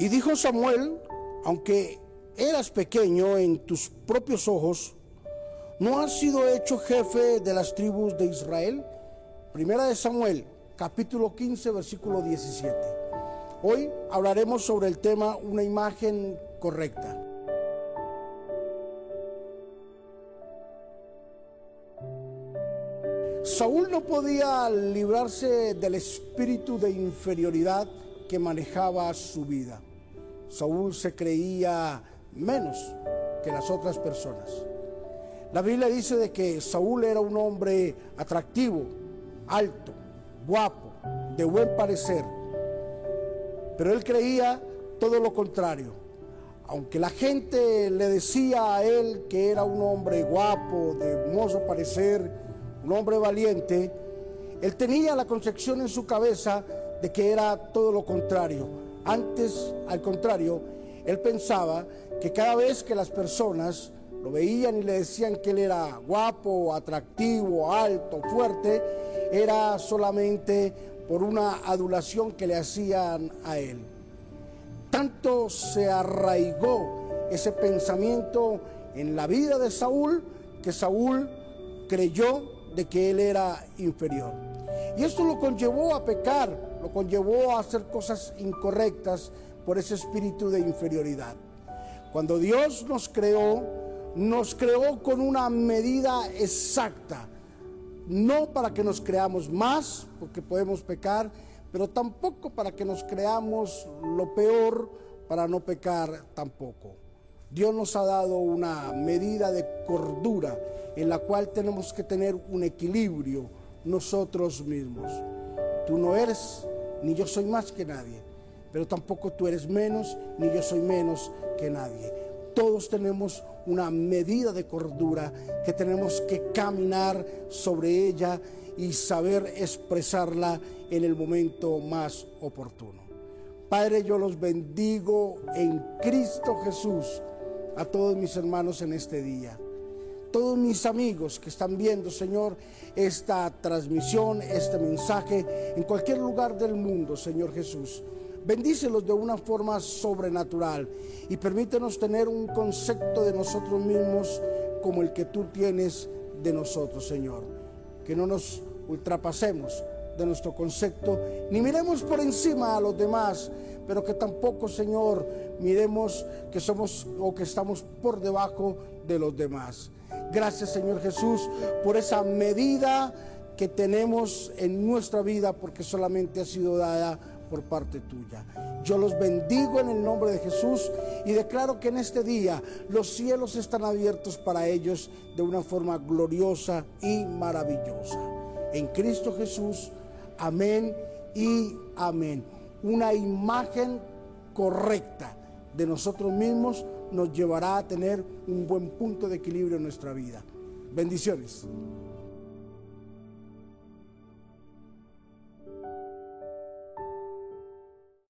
Y dijo Samuel, aunque eras pequeño en tus propios ojos, ¿no has sido hecho jefe de las tribus de Israel? Primera de Samuel, capítulo 15, versículo 17. Hoy hablaremos sobre el tema una imagen correcta. Saúl no podía librarse del espíritu de inferioridad que manejaba su vida. Saúl se creía menos que las otras personas. La Biblia dice de que Saúl era un hombre atractivo, alto, guapo, de buen parecer, pero él creía todo lo contrario. Aunque la gente le decía a él que era un hombre guapo, de hermoso parecer, un hombre valiente, él tenía la concepción en su cabeza de que era todo lo contrario. Antes, al contrario, él pensaba que cada vez que las personas lo veían y le decían que él era guapo, atractivo, alto, fuerte, era solamente por una adulación que le hacían a él. Tanto se arraigó ese pensamiento en la vida de Saúl que Saúl creyó de que él era inferior. Y esto lo conllevó a pecar, lo conllevó a hacer cosas incorrectas por ese espíritu de inferioridad. Cuando Dios nos creó, nos creó con una medida exacta, no para que nos creamos más, porque podemos pecar, pero tampoco para que nos creamos lo peor, para no pecar tampoco. Dios nos ha dado una medida de cordura en la cual tenemos que tener un equilibrio nosotros mismos. Tú no eres, ni yo soy más que nadie, pero tampoco tú eres menos, ni yo soy menos que nadie. Todos tenemos una medida de cordura que tenemos que caminar sobre ella y saber expresarla en el momento más oportuno. Padre, yo los bendigo en Cristo Jesús a todos mis hermanos en este día todos mis amigos que están viendo, Señor, esta transmisión, este mensaje, en cualquier lugar del mundo, Señor Jesús. Bendícelos de una forma sobrenatural y permítenos tener un concepto de nosotros mismos como el que tú tienes de nosotros, Señor. Que no nos ultrapasemos de nuestro concepto, ni miremos por encima a los demás, pero que tampoco, Señor, miremos que somos o que estamos por debajo de los demás. Gracias Señor Jesús por esa medida que tenemos en nuestra vida porque solamente ha sido dada por parte tuya. Yo los bendigo en el nombre de Jesús y declaro que en este día los cielos están abiertos para ellos de una forma gloriosa y maravillosa. En Cristo Jesús, amén y amén. Una imagen correcta de nosotros mismos nos llevará a tener un buen punto de equilibrio en nuestra vida. Bendiciones.